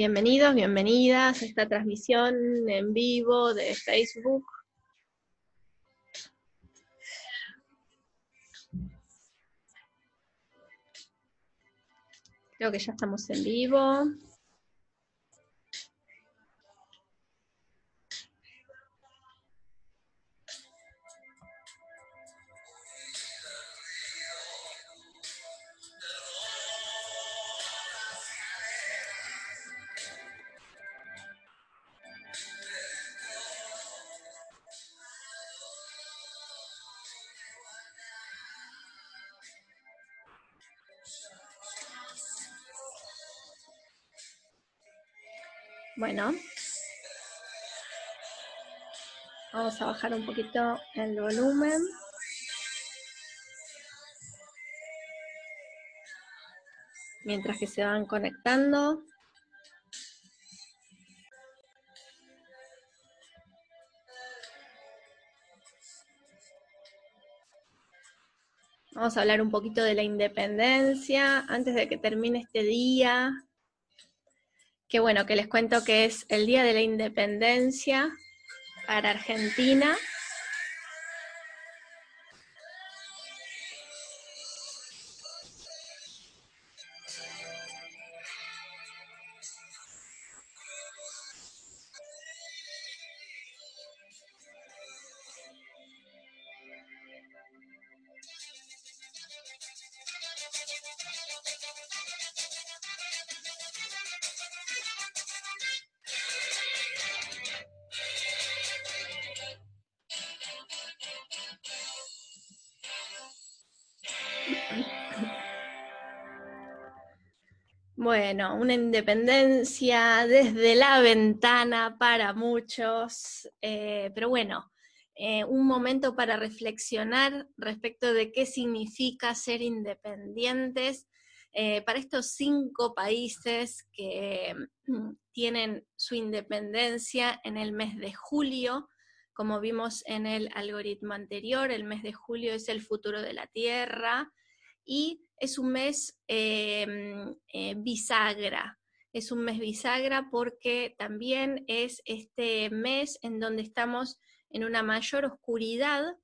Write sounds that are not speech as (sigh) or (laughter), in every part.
Bienvenidos, bienvenidas a esta transmisión en vivo de Facebook. Creo que ya estamos en vivo. Bueno. Vamos a bajar un poquito el volumen. Mientras que se van conectando. Vamos a hablar un poquito de la independencia antes de que termine este día. Qué bueno, que les cuento que es el Día de la Independencia para Argentina. Bueno, una independencia desde la ventana para muchos, eh, pero bueno, eh, un momento para reflexionar respecto de qué significa ser independientes eh, para estos cinco países que mm, tienen su independencia en el mes de julio. Como vimos en el algoritmo anterior, el mes de julio es el futuro de la Tierra y es un mes em, eh, bisagra. Es un mes bisagra porque también es este mes en donde estamos en una mayor oscuridad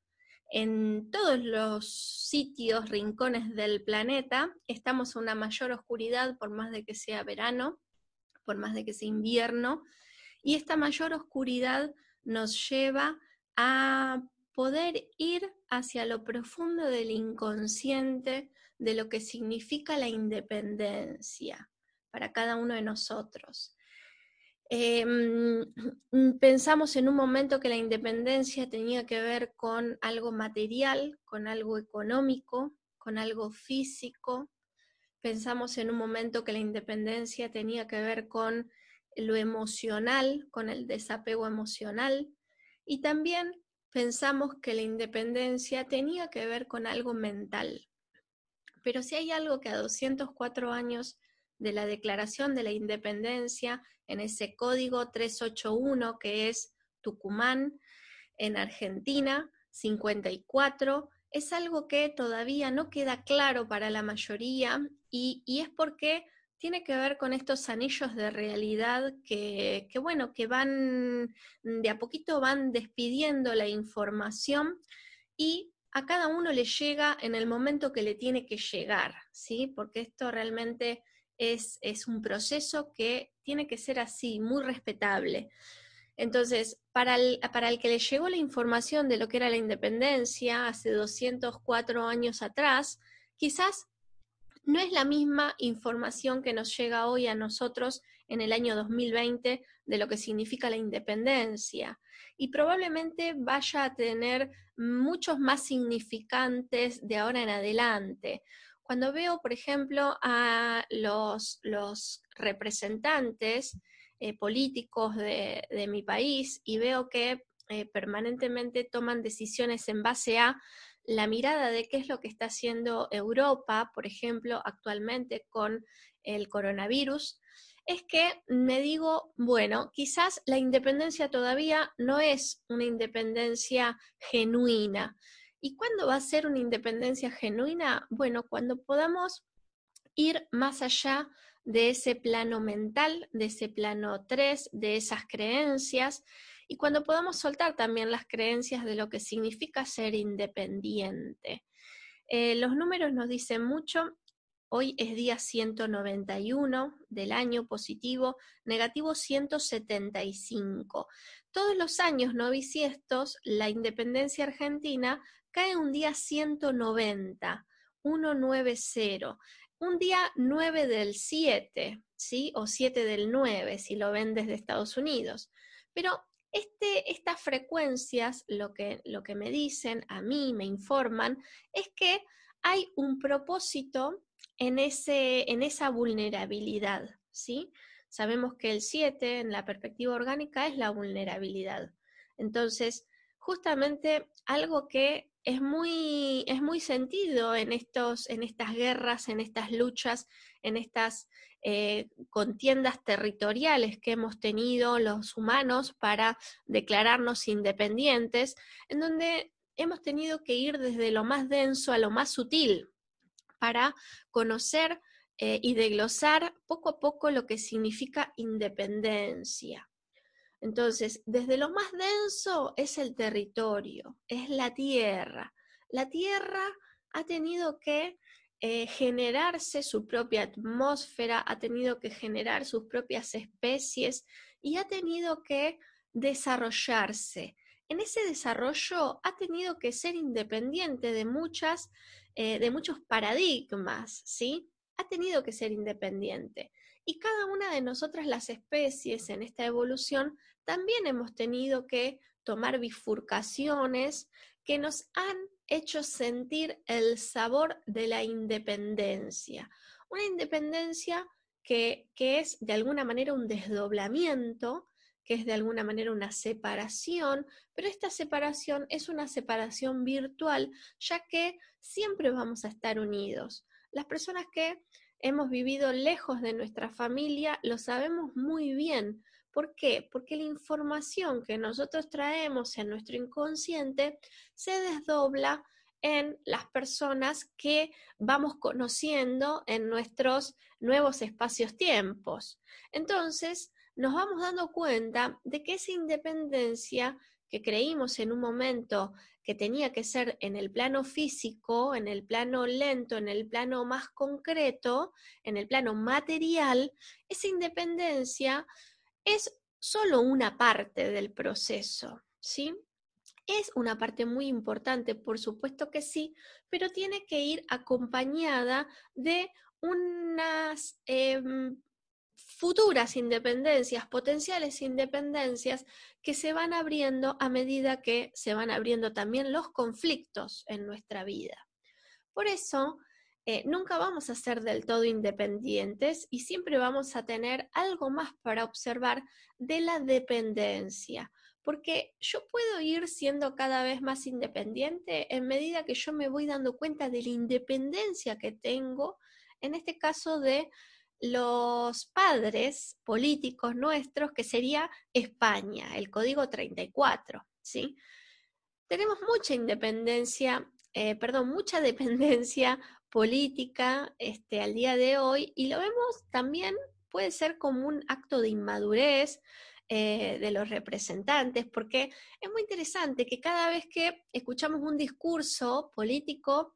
en todos los sitios, rincones del planeta, estamos en una mayor oscuridad por más de que sea verano, por más de que sea invierno, y esta mayor oscuridad nos lleva a poder ir hacia lo profundo del inconsciente, de lo que significa la independencia para cada uno de nosotros. Em, pensamos en un momento que la independencia tenía que ver con algo material, con algo económico, con algo físico. Pensamos en un momento que la independencia tenía que ver con lo emocional, con el desapego emocional. Y también pensamos que la independencia tenía que ver con algo mental, pero si hay algo que a 204 años de la Declaración de la Independencia, en ese código 381 que es Tucumán, en Argentina, 54, es algo que todavía no queda claro para la mayoría y, es porque tiene que ver con estos anillos de realidad que, que, bueno, que van, de a poquito van despidiendo la información y a cada uno le llega en el momento que le tiene que llegar, ¿sí? Porque esto realmente es, es un proceso que tiene que ser así, muy respetable. Entonces, para el, para el que le llegó la información de lo que era la independencia hace 204 años atrás, quizás no es la misma información que nos llega hoy a nosotros en el año 2020 de lo que significa la independencia y probablemente vaya a tener muchos más significantes de ahora en adelante. Cuando veo, por ejemplo, a los, representantes eh, políticos de, mi país y veo que eh, permanentemente toman decisiones en base a la mirada de qué es lo que está haciendo Europa, por ejemplo, actualmente con el coronavirus, es que me digo, bueno, quizás la independencia todavía no es una independencia genuina. ¿Y cuándo va a ser una independencia genuina? Bueno, cuando podamos ir más allá de ese plano mental, de ese plano 3, de esas creencias, y cuando podamos soltar también las creencias de lo que significa ser independiente. Eh, los números nos dicen mucho Hoy es día 191 del año positivo, negativo 175. Todos los años no bisiestos, la independencia argentina cae un día 190, 190, un día 9 del 7, ¿sí? O 7 del 9, si lo ven desde Estados Unidos. Pero este, estas frecuencias, lo que, lo que me dicen, a mí me informan, es que hay un propósito en, ese, en esa vulnerabilidad, ¿sí? Sabemos que el 7 en la perspectiva orgánica es la vulnerabilidad. Entonces, justamente algo que es muy, es muy sentido en, estos, en estas guerras, en estas luchas, en estas eh, contiendas territoriales que hemos tenido los humanos para declararnos independientes, en donde hemos tenido que ir desde lo más denso a lo más sutil, para conocer eh, y desglosar poco a poco lo que significa independencia. Entonces, desde lo más denso es el territorio, es la tierra. La tierra ha tenido que eh, generarse su propia atmósfera, ha tenido que generar sus propias especies y ha tenido que desarrollarse. En ese desarrollo ha tenido que ser independiente de muchas eh, de muchos paradigmas, ¿sí? Ha tenido que ser independiente. Y cada una de nosotras, las especies en esta evolución, también hemos tenido que tomar bifurcaciones que nos han hecho sentir el sabor de la independencia. Una independencia que, que, es de alguna manera un desdoblamiento, que es de alguna manera una separación, pero esta separación es una separación virtual, ya que siempre vamos a estar unidos. Las personas que hemos vivido lejos de nuestra familia lo sabemos muy bien. ¿Por qué? Porque la información que nosotros traemos en nuestro inconsciente se desdobla en las personas que vamos conociendo en nuestros nuevos espacios-tiempos. Entonces, nos vamos dando cuenta de que esa independencia que creímos en un momento que tenía que ser en el plano físico, en el plano lento, en el plano más concreto, en el plano material, esa independencia es solo una parte del proceso, ¿sí? Es una parte muy importante, por supuesto que sí, pero tiene que ir acompañada de unas em, futuras independencias, potenciales independencias que se van abriendo a medida que se van abriendo también los conflictos en nuestra vida. Por eso, eh, nunca vamos a ser del todo independientes y siempre vamos a tener algo más para observar de la dependencia, porque yo puedo ir siendo cada vez más independiente en medida que yo me voy dando cuenta de la independencia que tengo, en este caso de los padres políticos nuestros, que sería España, el código 34, ¿sí? Tenemos mucha independencia, eh, perdón, mucha (laughs) dependencia política este, al día de hoy y lo vemos también, puede ser como un acto de inmadurez, eh, de los representantes, porque es muy interesante que cada vez que escuchamos un discurso político,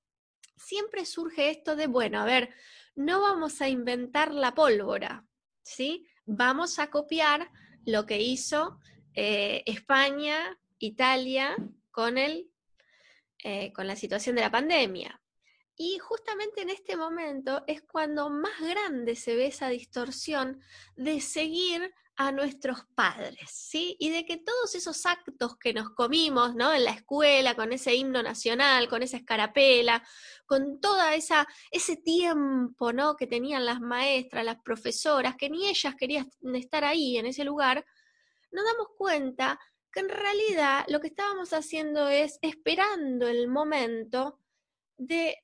siempre surge esto de, bueno, a ver, no vamos a inventar la pólvora, ¿sí? Vamos a copiar lo que hizo eh, España, Italia con, el, eh, con la situación de la pandemia. Y justamente en este momento es cuando más grande se ve esa distorsión de seguir a nuestros padres, ¿sí? Y de que todos esos actos que nos comimos, ¿no? En la escuela, con ese himno nacional, con esa escarapela, con toda esa ese tiempo, ¿no? Que tenían las maestras, las profesoras, que ni ellas querían estar ahí en ese lugar, nos damos cuenta que en realidad lo que estábamos haciendo es esperando el momento de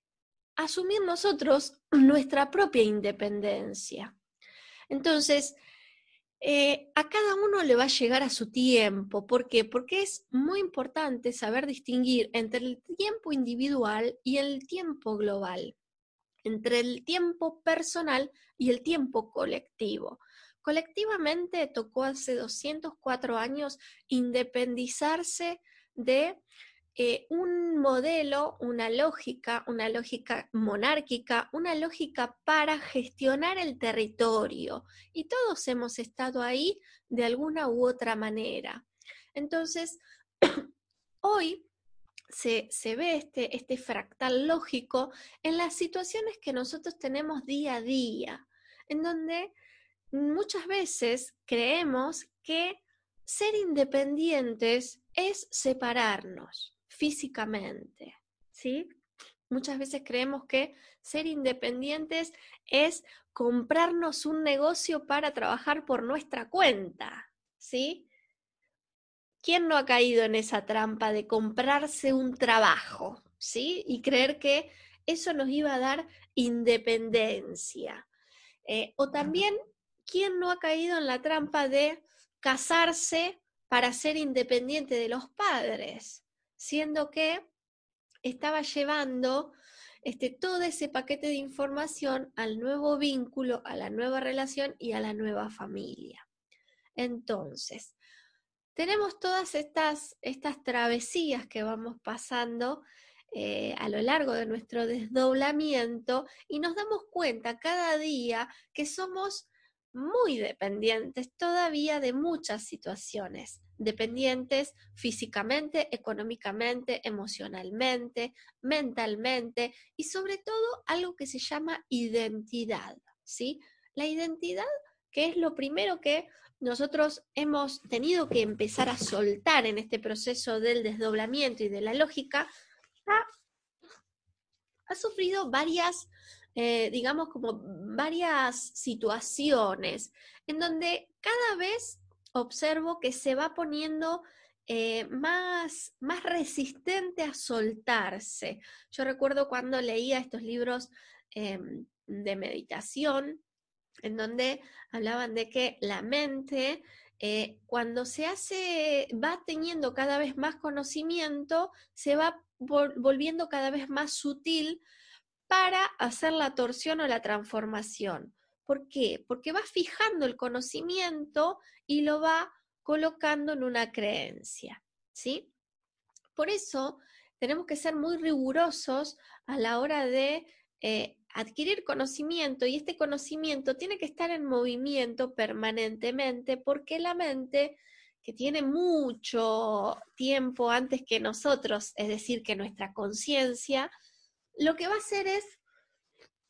asumir nosotros (clears throat) nuestra propia independencia. Entonces, eh, a cada uno le va a llegar a su tiempo. ¿Por qué? Porque es muy importante saber distinguir entre el tiempo individual y el tiempo global, entre el tiempo personal y el tiempo colectivo. Colectivamente tocó hace 204 años independizarse de eh, un modelo, una lógica, una lógica monárquica, una lógica para gestionar el territorio. Y todos hemos estado ahí de alguna u otra manera. Entonces, (clears throat) hoy se, se, ve este, este fractal lógico en las situaciones que nosotros tenemos día a día, en donde muchas veces creemos que ser independientes es separarnos físicamente, ¿sí? Muchas veces creemos que ser independientes es comprarnos un negocio para trabajar por nuestra cuenta, ¿sí? ¿Quién no ha caído en esa trampa de comprarse un trabajo, ¿sí? Y creer que eso nos iba a dar independencia. Eh, o también, ¿quién no ha caído en la trampa de casarse para ser independiente de los padres? Siendo que estaba llevando este, todo ese paquete de información al nuevo vínculo, a la nueva relación y a la nueva familia. Entonces, tenemos todas estas, estas travesías que vamos pasando eh, a lo largo de nuestro desdoblamiento y nos damos cuenta cada día que somos muy dependientes todavía de muchas situaciones dependientes físicamente, económicamente, emocionalmente, mentalmente y sobre todo algo que se llama identidad, ¿sí? La identidad que es lo primero que nosotros hemos tenido que empezar a soltar en este proceso del desdoblamiento y de la lógica, ha, sufrido varias, eh, digamos, como varias situaciones en donde cada vez observo que se va poniendo eh, más, más resistente a soltarse. Yo recuerdo cuando leía estos libros em, de meditación, en donde hablaban de que la mente, eh, cuando se hace, va teniendo cada vez más conocimiento, se va volviendo cada vez más sutil para hacer la torsión o la transformación. ¿Por qué? Porque va fijando el conocimiento y lo va colocando en una creencia, ¿sí? Por eso tenemos que ser muy rigurosos a la hora de eh, adquirir conocimiento y este conocimiento tiene que estar en movimiento permanentemente porque la mente que tiene mucho tiempo antes que nosotros, es decir, que nuestra conciencia, lo que va a hacer es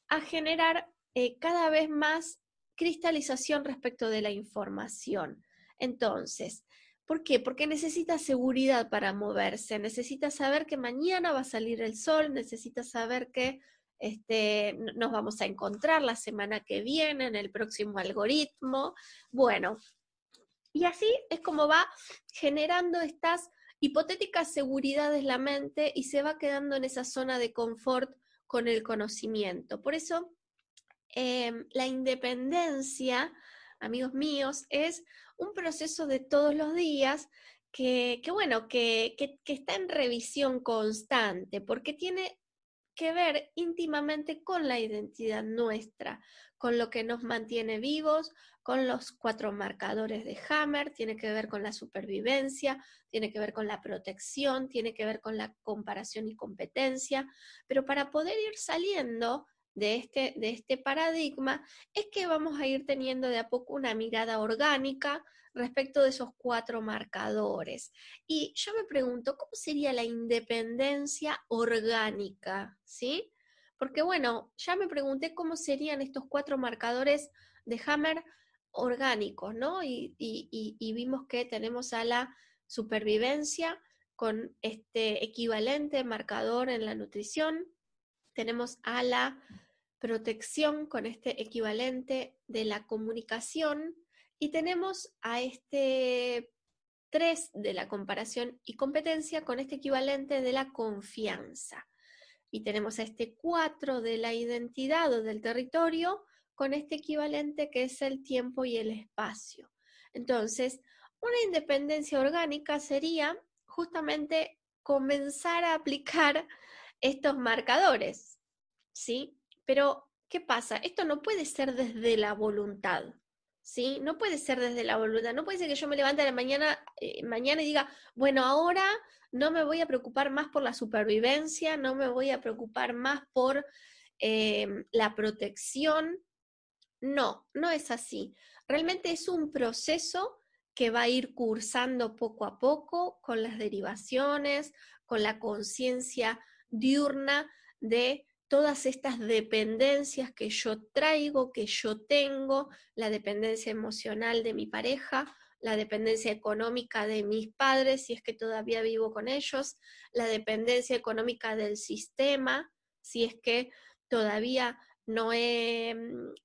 a generar eh, cada vez más cristalización respecto de la información. Entonces, ¿por qué? Porque necesita seguridad para moverse, necesita saber que mañana va a salir el sol, necesita saber que este, nos vamos a encontrar la semana que viene en el próximo algoritmo. Bueno, y así es como va generando estas hipotéticas seguridades la mente y se va quedando en esa zona de confort con el conocimiento. Por eso Em, la independencia, amigos míos, es un proceso de todos los días que, bueno, que, que, está en revisión constante, porque tiene que ver íntimamente con la identidad nuestra, con lo que nos mantiene vivos, con los cuatro marcadores de Hammer, tiene que ver con la supervivencia, tiene que ver con la protección, tiene que ver con la comparación y competencia, pero para poder ir saliendo de este, de este paradigma es que vamos a ir teniendo de a poco una mirada orgánica respecto de esos cuatro marcadores. Y yo me pregunto, ¿cómo sería la independencia orgánica? ¿Sí? Porque bueno, ya me pregunté cómo serían estos cuatro marcadores de Hammer orgánicos, ¿no? Y, y vimos que tenemos a la supervivencia con este equivalente marcador en la nutrición, tenemos a la protección con este equivalente de la comunicación y tenemos a este 3 de la comparación y competencia con este equivalente de la confianza. Y tenemos a este 4 de la identidad o del territorio con este equivalente que es el tiempo y el espacio. Entonces, una independencia orgánica sería justamente comenzar a aplicar estos marcadores, ¿sí? Pero, ¿qué pasa? Esto no puede ser desde la voluntad, ¿sí? No puede ser desde la voluntad. No puede ser que yo me levante a la mañana, eh, mañana y diga, bueno, ahora no me voy a preocupar más por la supervivencia, no me voy a preocupar más por em, la protección. No, no es así. Realmente es un proceso que va a ir cursando poco a poco con las derivaciones, con la conciencia diurna de todas estas dependencias que yo traigo, que yo tengo, la dependencia emocional de mi pareja, la dependencia económica de mis padres, si es que todavía vivo con ellos, la dependencia económica del sistema, si es que todavía no he,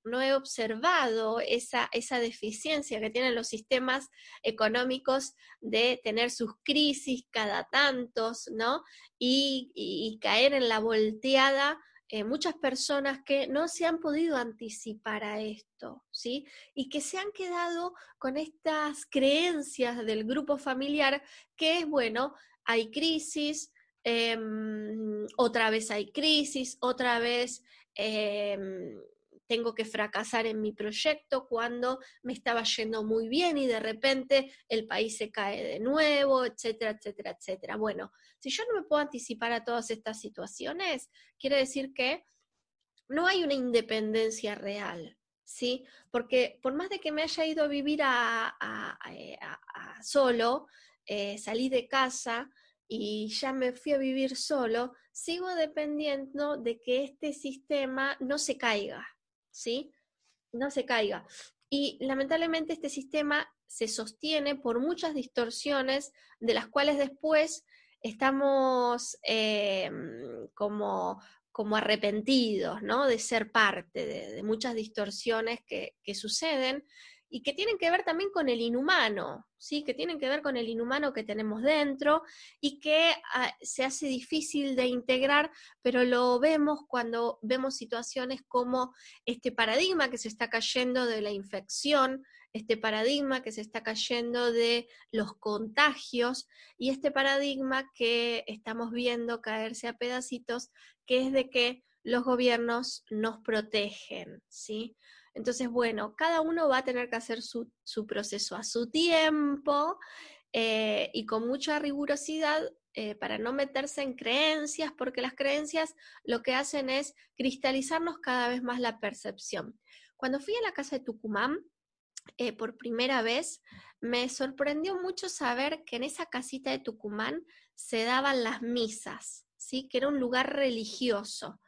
no he observado esa, esa, deficiencia que tienen los sistemas económicos de tener sus crisis cada tantos, ¿no? Y, caer en la volteada eh, muchas personas que no se han podido anticipar a esto, ¿sí? Y que se han quedado con estas creencias del grupo familiar que es, bueno, hay crisis, em, otra vez hay crisis, otra vez Em, tengo que fracasar en mi proyecto cuando me estaba yendo muy bien y de repente el país se cae de nuevo, etcétera, etcétera, etcétera. Bueno, si yo no me puedo anticipar a todas estas situaciones, quiere decir que no hay una independencia real, ¿sí? Porque por más de que me haya ido a vivir a, eh, solo, eh, salí de casa, y ya me fui a vivir solo, sigo dependiendo de que este sistema no se caiga, ¿sí? No se caiga. Y lamentablemente este sistema se sostiene por muchas distorsiones de las cuales después estamos eh, como, como arrepentidos, ¿no? De ser parte de, muchas distorsiones que, que suceden y que tienen que ver también con el inhumano, ¿sí? que tienen que ver con el inhumano que tenemos dentro y que ah, se hace difícil de integrar, pero lo vemos cuando vemos situaciones como este paradigma que se está cayendo de la infección, este paradigma que se está cayendo de los contagios y este paradigma que estamos viendo caerse a pedacitos, que es de que los gobiernos nos protegen, ¿sí? Entonces, bueno, cada uno va a tener que hacer su, proceso a su tiempo eh, y con mucha rigurosidad eh, para no meterse en creencias, porque las creencias lo que hacen es cristalizarnos cada vez más la percepción. Cuando fui a la casa de Tucumán, eh, por primera vez, me sorprendió mucho saber que en esa casita de Tucumán se daban las misas, ¿sí? que era un lugar religioso.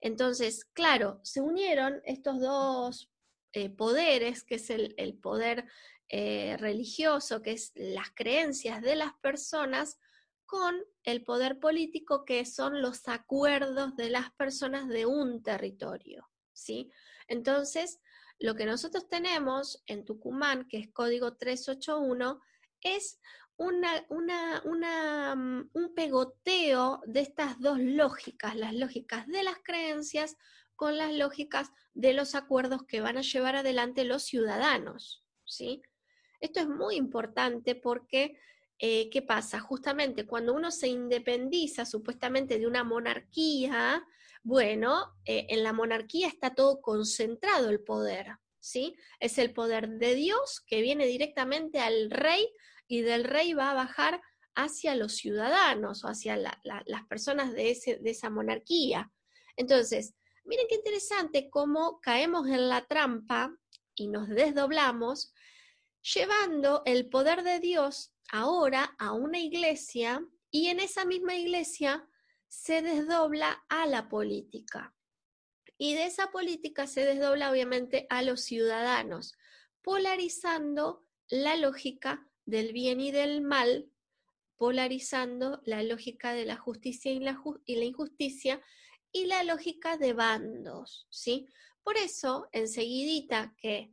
Entonces, claro, se unieron estos dos eh, poderes, que es el, poder eh, religioso, que es las creencias de las personas, con el poder político, que son los acuerdos de las personas de un territorio. ¿sí? Entonces, lo que nosotros tenemos en Tucumán, que es código 381, es una, mm, un pegoteo de estas dos lógicas, las lógicas de las creencias con las lógicas de los acuerdos que van a llevar adelante los ciudadanos. ¿sí? Esto es muy importante porque, eh, ¿qué pasa? Justamente cuando uno se independiza supuestamente de una monarquía, bueno, eh, en la monarquía está todo concentrado el poder, ¿sí? Es el poder de Dios que viene directamente al rey y del rey va a bajar hacia los ciudadanos o hacia las personas de, ese, de esa monarquía. Entonces, miren qué interesante cómo caemos en la trampa y nos desdoblamos, llevando el poder de Dios ahora a una iglesia y en esa misma iglesia se desdobla a la política. Y de esa política se desdobla obviamente a los ciudadanos, polarizando la lógica del bien y del mal, polarizando la lógica de la justicia y la, injusticia y la lógica de bandos, ¿sí? Por eso, enseguidita que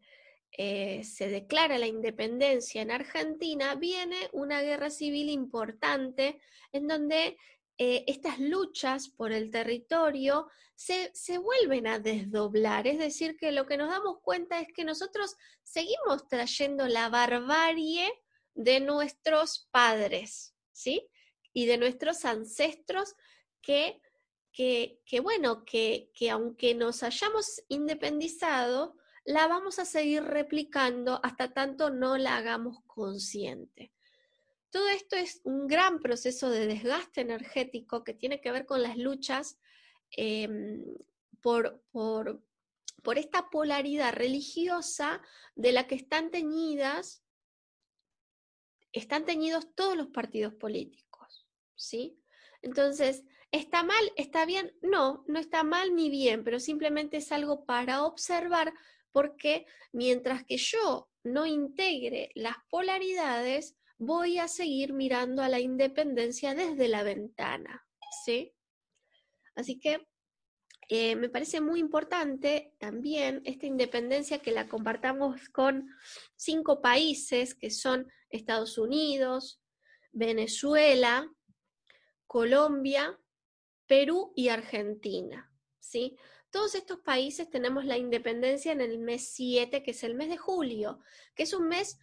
eh, se declara la independencia en Argentina, viene una guerra civil importante en donde eh, estas luchas por el territorio se, se, vuelven a desdoblar. Es decir, que lo que nos damos cuenta es que nosotros seguimos trayendo la barbarie de nuestros padres, ¿sí? Y de nuestros ancestros que, que, que bueno, que, que aunque nos hayamos independizado, la vamos a seguir replicando hasta tanto no la hagamos consciente. Todo esto es un gran proceso de desgaste energético que tiene que ver con las luchas em, por, por, por esta polaridad religiosa de la que están teñidas, están teñidos todos los partidos políticos, ¿sí? Entonces, ¿está mal? ¿Está bien? No, no está mal ni bien, pero simplemente es algo para observar porque mientras que yo no integre las polaridades, voy a seguir mirando a la independencia desde la ventana, ¿sí? Así que eh, me parece muy importante también esta independencia que la compartamos con cinco países que son Estados Unidos, Venezuela, Colombia, Perú y Argentina, ¿sí? Todos estos países tenemos la independencia en el mes 7, que es el mes de julio, que es un mes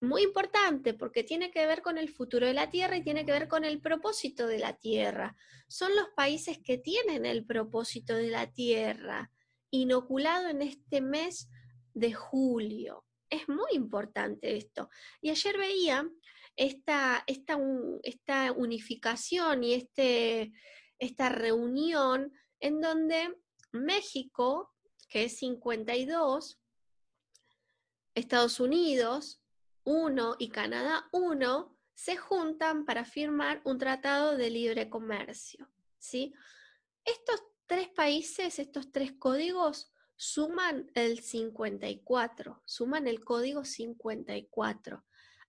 muy importante porque tiene que ver con el futuro de la Tierra y tiene que ver con el propósito de la Tierra. Son los países que tienen el propósito de la Tierra inoculado en este mes de julio. Es muy importante esto. Y ayer veía esta, esta, esta unificación y este, esta reunión en donde México, que es 52, Estados Unidos 1 y Canadá 1 se juntan para firmar un tratado de libre comercio. ¿sí? Estos tres países, estos tres códigos, suman el 54, suman el código 54.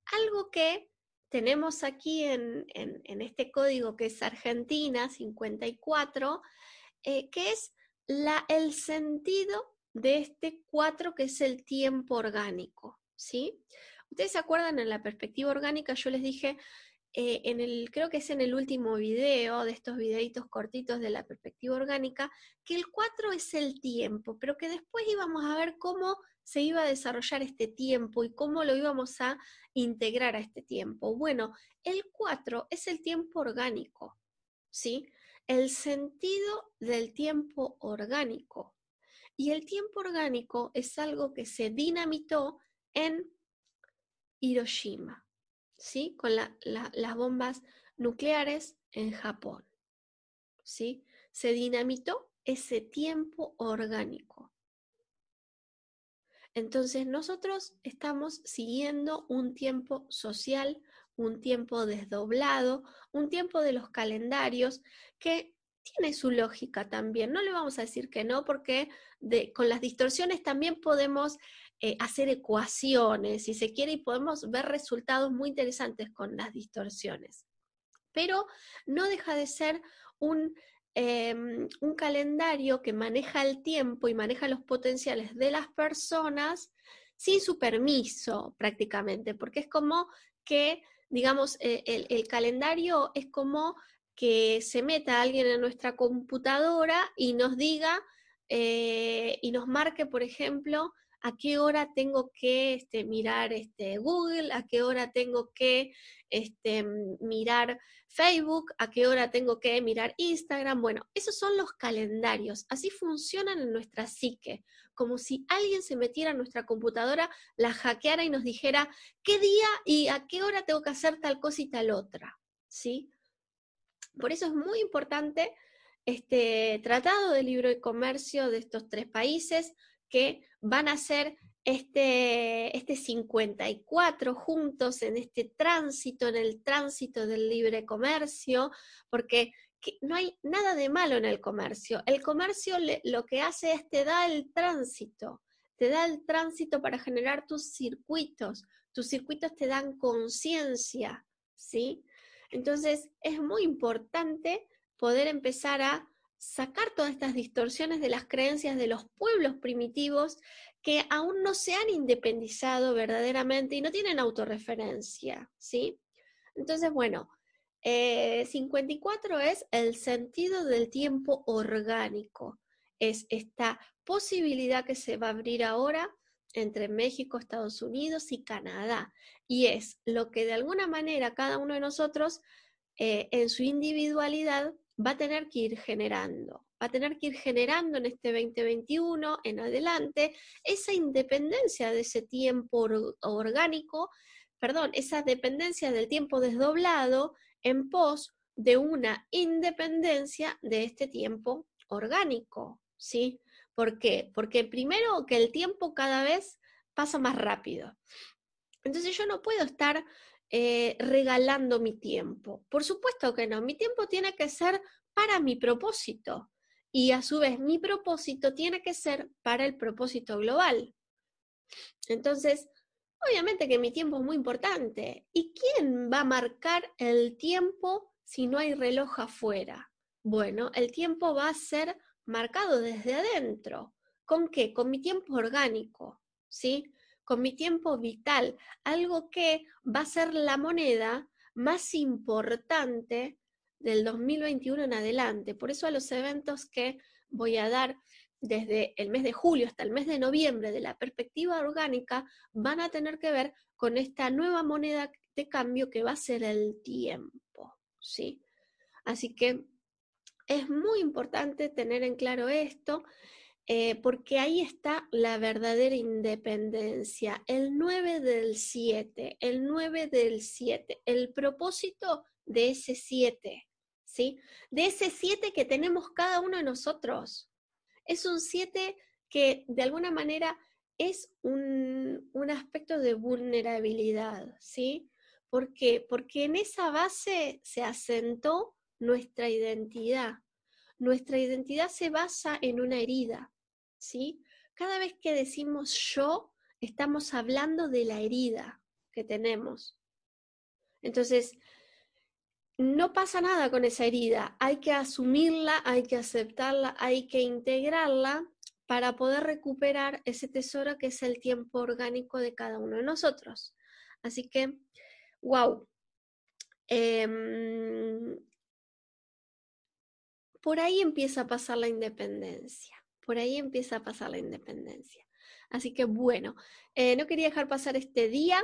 Algo que tenemos aquí en, este código que es Argentina 54, eh, que es el sentido de este cuatro que es el tiempo orgánico, ¿sí? Ustedes se acuerdan en la perspectiva orgánica, yo les dije, eh, en el, creo que es en el último video de estos videitos cortitos de la perspectiva orgánica, que el 4 es el tiempo, pero que después íbamos a ver cómo se iba a desarrollar este tiempo y cómo lo íbamos a integrar a este tiempo. Bueno, el 4 es el tiempo orgánico, ¿sí? el sentido del tiempo orgánico. Y el tiempo orgánico es algo que se dinamitó en Hiroshima, ¿sí? Con las bombas nucleares en Japón, ¿sí? Se dinamitó ese tiempo orgánico. Entonces nosotros estamos siguiendo un tiempo social, un tiempo desdoblado, un tiempo de los calendarios que tiene su lógica también. No le vamos a decir que no, porque con las distorsiones también podemos eh, hacer ecuaciones, si se quiere, y podemos ver resultados muy interesantes con las distorsiones. Pero no deja de ser un, em, un calendario que maneja el tiempo y maneja los potenciales de las personas sin su permiso prácticamente, porque es como que digamos, eh, el, calendario es como que se meta alguien en nuestra computadora y nos diga eh, y nos marque, por ejemplo, a qué hora tengo que este, mirar este, Google, a qué hora tengo que este, mirar Facebook, a qué hora tengo que mirar Instagram. Bueno, esos son los calendarios. Así funcionan en nuestra psique, como si alguien se metiera en nuestra computadora, la hackeara y nos dijera qué día y a qué hora tengo que hacer tal cosa y tal otra. ¿Sí? Por eso es muy importante este tratado de libro de comercio de estos tres países que van a ser este, este 54 juntos en este tránsito, en el tránsito del libre comercio, porque que no hay nada de malo en el comercio. El comercio lo que hace es te da el tránsito, te da el tránsito para generar tus circuitos. Tus circuitos te dan conciencia, ¿sí? Entonces es muy importante poder empezar a sacar todas estas distorsiones de las creencias de los pueblos primitivos que aún no se han independizado verdaderamente y no tienen autorreferencia, ¿sí? Entonces, bueno, 54 eh, es el sentido del tiempo orgánico. Es esta posibilidad que se va a abrir ahora entre México, Estados Unidos y Canadá. Y es lo que de alguna manera cada uno de nosotros eh, en su individualidad va a tener que ir generando. Va a tener que ir generando en este 2021 en adelante esa independencia de ese tiempo orgánico, perdón, esa dependencia del tiempo desdoblado en pos de una independencia de este tiempo orgánico, ¿sí? ¿Por qué? Porque primero que el tiempo cada vez pasa más rápido. Entonces yo no puedo estar eh, regalando mi tiempo. Por supuesto que no, mi tiempo tiene que ser para mi propósito y a su vez mi propósito tiene que ser para el propósito global. Entonces, Obviamente que mi tiempo es muy importante. ¿Y quién va a marcar el tiempo si no hay reloj afuera? Bueno, el tiempo va a ser marcado desde adentro. ¿Con qué? Con mi tiempo orgánico, ¿sí? Con mi tiempo vital, algo que va a ser la moneda más importante del 2021 en adelante. Por eso a los eventos que voy a dar desde el mes de julio hasta el mes de noviembre de la perspectiva orgánica van a tener que ver con esta nueva moneda de cambio que va a ser el tiempo, ¿sí? Así que es muy importante tener en claro esto, eh, porque ahí está la verdadera independencia, el 9 del 7, el 9 del 7, el propósito de ese 7, ¿sí? De ese 7 que tenemos cada uno de nosotros, es un 7 que de alguna manera es un, aspecto de vulnerabilidad, ¿sí? Porque en esa base se asentó nuestra identidad. Nuestra identidad se basa en una herida, ¿sí? Cada vez que decimos yo, estamos hablando de la herida que tenemos. Entonces, no pasa nada con esa herida, hay que asumirla, hay que aceptarla, hay que integrarla para poder recuperar ese tesoro que es el tiempo orgánico de cada uno de nosotros. Así que, wow. Por ahí empieza a pasar la independencia, por ahí empieza a pasar la independencia. Así que bueno, eh, no quería dejar pasar este día.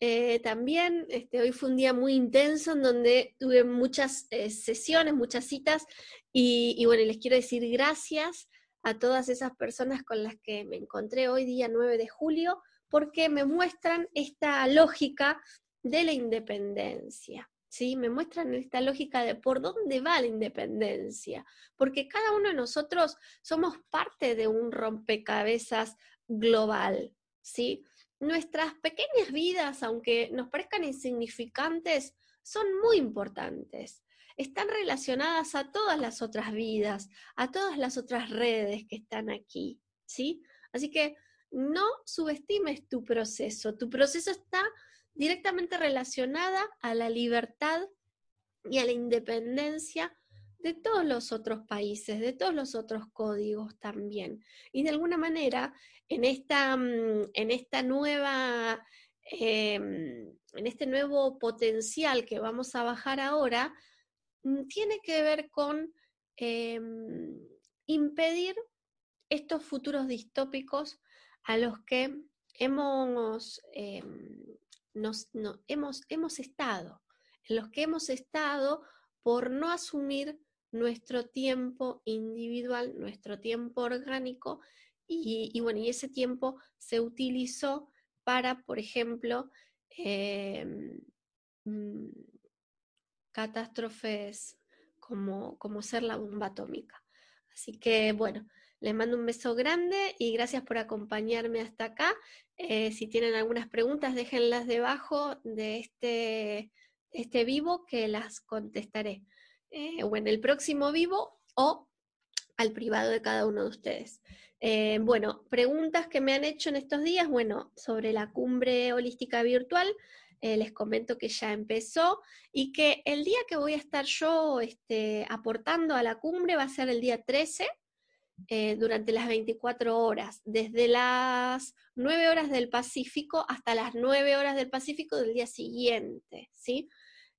Eh, también este, hoy fue un día muy intenso en donde tuve muchas eh, sesiones, muchas citas y, y, bueno, les quiero decir gracias a todas esas personas con las que me encontré hoy día 9 de julio porque me muestran esta lógica de la independencia. ¿Sí? Me muestran esta lógica de por dónde va la independencia, porque cada uno de nosotros somos parte de un rompecabezas global, ¿sí? Nuestras pequeñas vidas, aunque nos parezcan insignificantes, son muy importantes. Están relacionadas a todas las otras vidas, a todas las otras redes que están aquí, ¿sí? Así que no subestimes tu proceso. Tu proceso está directamente relacionada a la libertad y a la independencia de todos los otros países, de todos los otros códigos también. Y de alguna manera, en esta, mm, en esta nueva, em, en este nuevo potencial que vamos a bajar ahora, mm, tiene que ver con em, impedir estos futuros distópicos a los que hemos, em, nos, hemos, hemos estado, en los que hemos estado por no asumir nuestro tiempo individual, nuestro tiempo orgánico, y, bueno, y ese tiempo se utilizó para, por ejemplo, em, mm, catástrofes como, como ser la bomba atómica. Así que bueno, les mando un beso grande y gracias por acompañarme hasta acá. Eh, si tienen algunas preguntas, déjenlas debajo de este, este vivo que las contestaré. eh, o en el próximo vivo o al privado de cada uno de ustedes. Eh, bueno, preguntas que me han hecho en estos días, bueno, sobre la cumbre holística virtual, les comento que ya empezó y que el día que voy a estar yo este, aportando a la cumbre va a ser el día 13, eh, durante las 24 horas, desde las 9 horas del Pacífico hasta las 9 horas del Pacífico del día siguiente, ¿sí?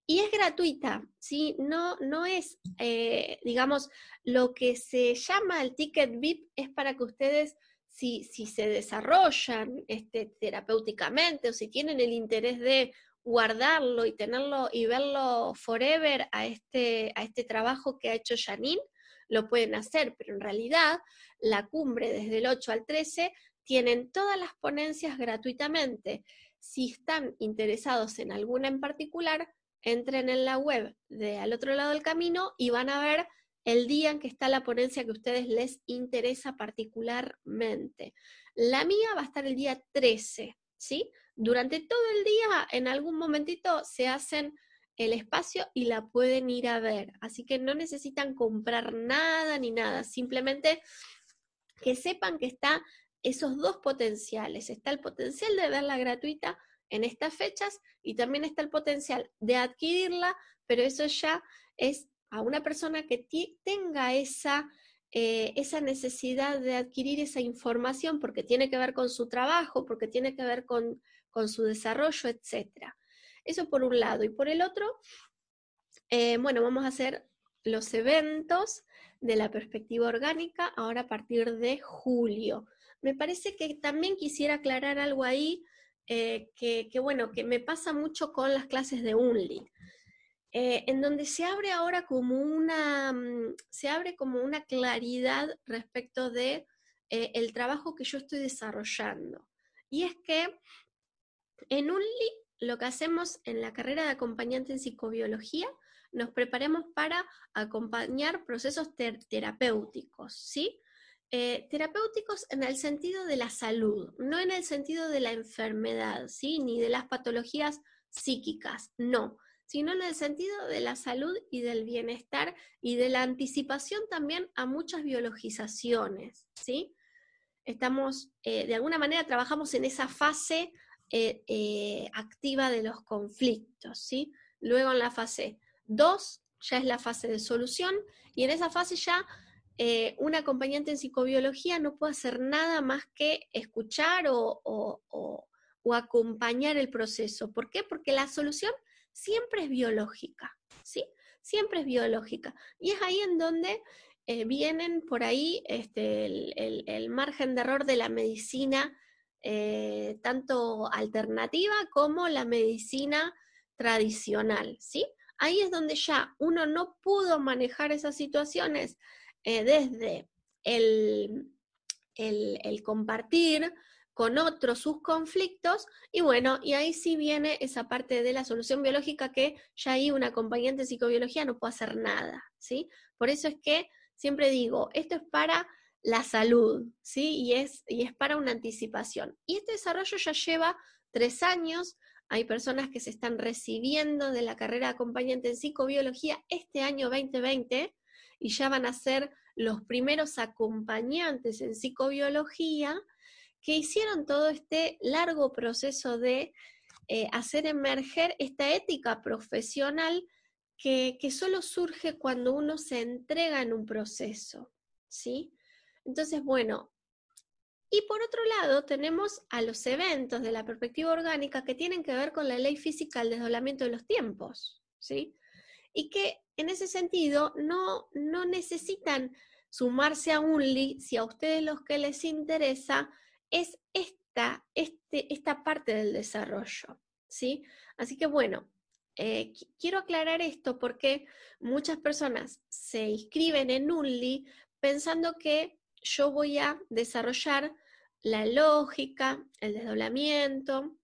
Y es gratuita, ¿sí? No, no es, eh, digamos, lo que se llama el ticket VIP es para que ustedes, si, si se desarrollan este, terapéuticamente o si tienen el interés de guardarlo y tenerlo y verlo forever a este, a este trabajo que ha hecho Janine, lo pueden hacer, pero en realidad la cumbre desde el 8 al 13 tienen todas las ponencias gratuitamente. Si están interesados en alguna en particular, entren en la web de al otro lado del camino y van a ver el día en que está la ponencia que a ustedes les interesa particularmente. La mía va a estar el día 13, ¿sí? Durante todo el día, en algún momentito, se hacen el espacio y la pueden ir a ver. Así que no necesitan comprar nada ni nada, simplemente que sepan que está esos dos potenciales. Está el potencial de verla gratuita en estas fechas y también está el potencial de adquirirla, pero eso ya es a una persona que tenga esa, eh, esa necesidad de adquirir esa información porque tiene que ver con su trabajo, porque tiene que ver con, con su desarrollo, etcétera. Eso por un lado. Y por el otro, eh, bueno, vamos a hacer los eventos de la perspectiva orgánica ahora a partir de julio. Me parece que también quisiera aclarar algo ahí eh, que, bueno, que me pasa mucho con las clases de UNLI. Eh, en donde se abre ahora como una, mm, se abre como una claridad respecto de el trabajo que yo estoy desarrollando. Y es que en UNLI lo que hacemos en la carrera de acompañante en psicobiología, nos preparamos para acompañar procesos terapéuticos, ¿sí? Eh, terapéuticos en el sentido de la salud, no en el sentido de la enfermedad, ¿sí? Ni de las patologías psíquicas, no, sino en el sentido de la salud y del bienestar y de la anticipación también a muchas biologizaciones, ¿sí? Estamos, eh, de alguna manera, trabajamos en esa fase eh, eh, activa de los conflictos, ¿sí? Luego en la fase 2 ya es la fase de solución y en esa fase ya eh, un acompañante en psicobiología no puede hacer nada más que escuchar o, acompañar el proceso. ¿Por qué? Porque la solución siempre es biológica, ¿sí? Siempre es biológica. Y es ahí en donde vienen por ahí este, el, margen de error de la medicina eh, tanto alternativa como la medicina tradicional, ¿sí? Ahí es donde ya uno no pudo manejar esas situaciones eh, desde el, compartir con otros sus conflictos, y bueno, y ahí sí viene esa parte de la solución biológica que ya ahí un acompañante de psicobiología no puede hacer nada, ¿sí? Por eso es que siempre digo, esto es para la salud, ¿sí? Y es, y es para una anticipación. Y este desarrollo ya lleva tres años. Hay personas que se están recibiendo de la carrera de acompañante en psicobiología este año 2020 y ya van a ser los primeros acompañantes en psicobiología que hicieron todo este largo proceso de eh, hacer emerger esta ética profesional que, que solo surge cuando uno se entrega en un proceso, ¿sí? Entonces, bueno, y por otro lado tenemos a los eventos de la perspectiva orgánica que tienen que ver con la ley física del desdoblamiento de los tiempos, ¿sí? Y que en ese sentido no, no necesitan sumarse a UNLI si a ustedes los que les interesa es esta, este, esta parte del desarrollo, ¿sí? Así que bueno, eh, quiero aclarar esto porque muchas personas se inscriben en UNLI pensando que yo voy a desarrollar la lógica, el desdoblamiento,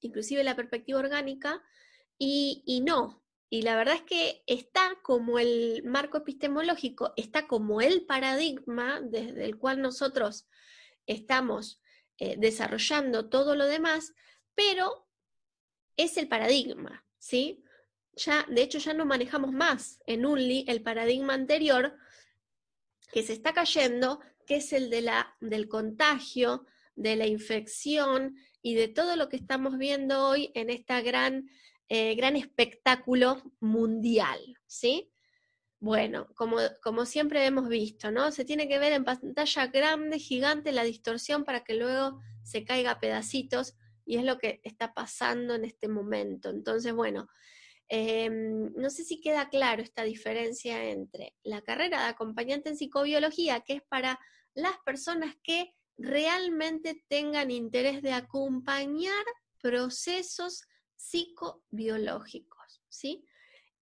inclusive la perspectiva orgánica, y, no. Y la verdad es que está como el marco epistemológico, está como el paradigma desde el cual nosotros estamos eh, desarrollando todo lo demás, pero es el paradigma, ¿sí? ya, de hecho, ya no manejamos más en UNLI el paradigma anterior que se está cayendo, que es el de la, del contagio, de la infección y de todo lo que estamos viendo hoy en este gran, eh, gran espectáculo mundial, ¿sí? Bueno, como, como siempre hemos visto, ¿no? Se tiene que ver en pantalla grande, gigante, la distorsión para que luego se caiga a pedacitos y es lo que está pasando en este momento. Entonces, bueno, em, no sé si queda claro esta diferencia entre la carrera de acompañante en psicobiología, que es para las personas que realmente tengan interés de acompañar procesos psicobiológicos, ¿sí?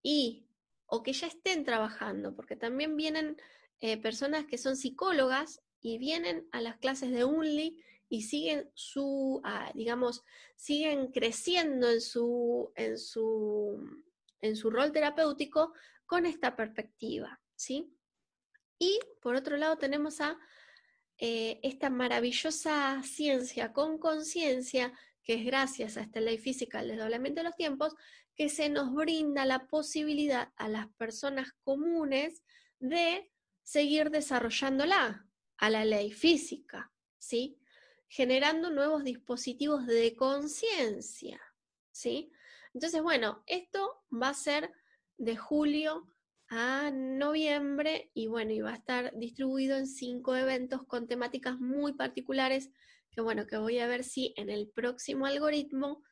Y, o que ya estén trabajando, porque también vienen eh, personas que son psicólogas y vienen a las clases de UNLI y siguen su, ah, digamos, siguen creciendo en su, en su, en su rol terapéutico con esta perspectiva, ¿sí? Y por otro lado tenemos a eh, esta maravillosa ciencia con conciencia, que es gracias a esta ley física del desdoblamiento de los tiempos, que se nos brinda la posibilidad a las personas comunes de seguir desarrollándola, a la ley física, ¿sí? Generando nuevos dispositivos de conciencia, ¿sí? Entonces, bueno, esto va a ser de julio a noviembre y bueno, y va a estar distribuido en cinco eventos con temáticas muy particulares que bueno, que voy a ver si en el próximo algoritmo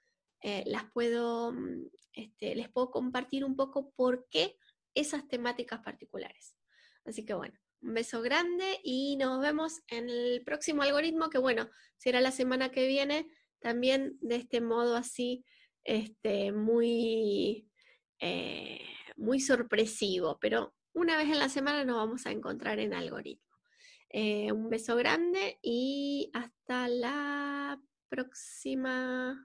eh, las puedo, mm, este, les puedo compartir un poco por qué esas temáticas particulares. Así que bueno, un beso grande y nos vemos en el próximo algoritmo que bueno, será la semana que viene, también de este modo así, este, muy... Eh, muy sorpresivo, pero una vez en la semana nos vamos a encontrar en algoritmo. Eh, un beso grande y hasta la próxima.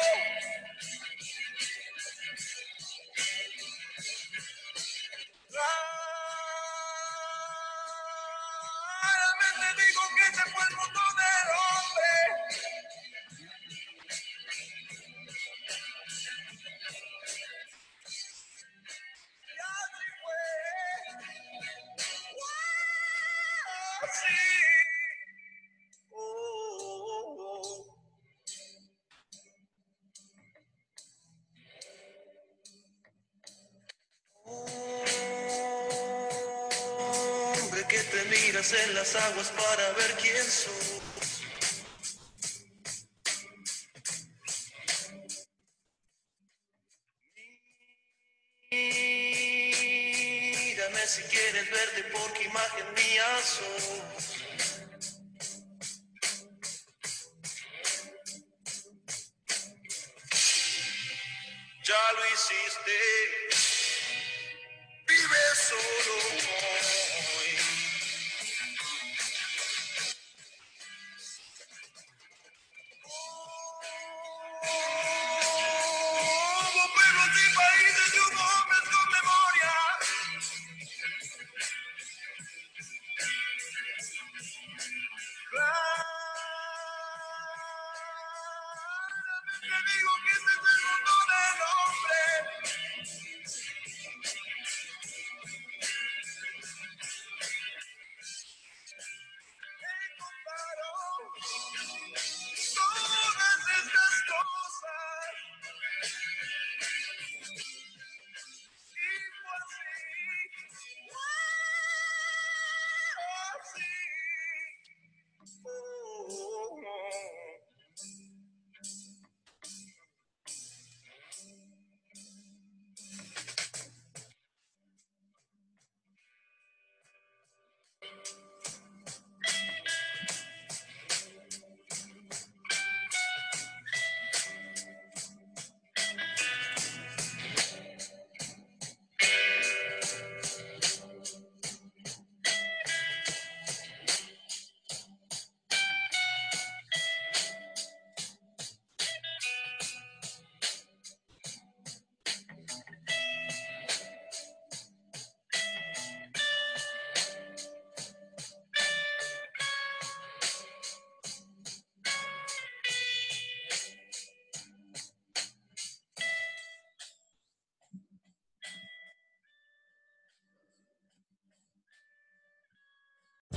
aguas para ver quién soy. Mírame si quieres verte porque imagen mía sos.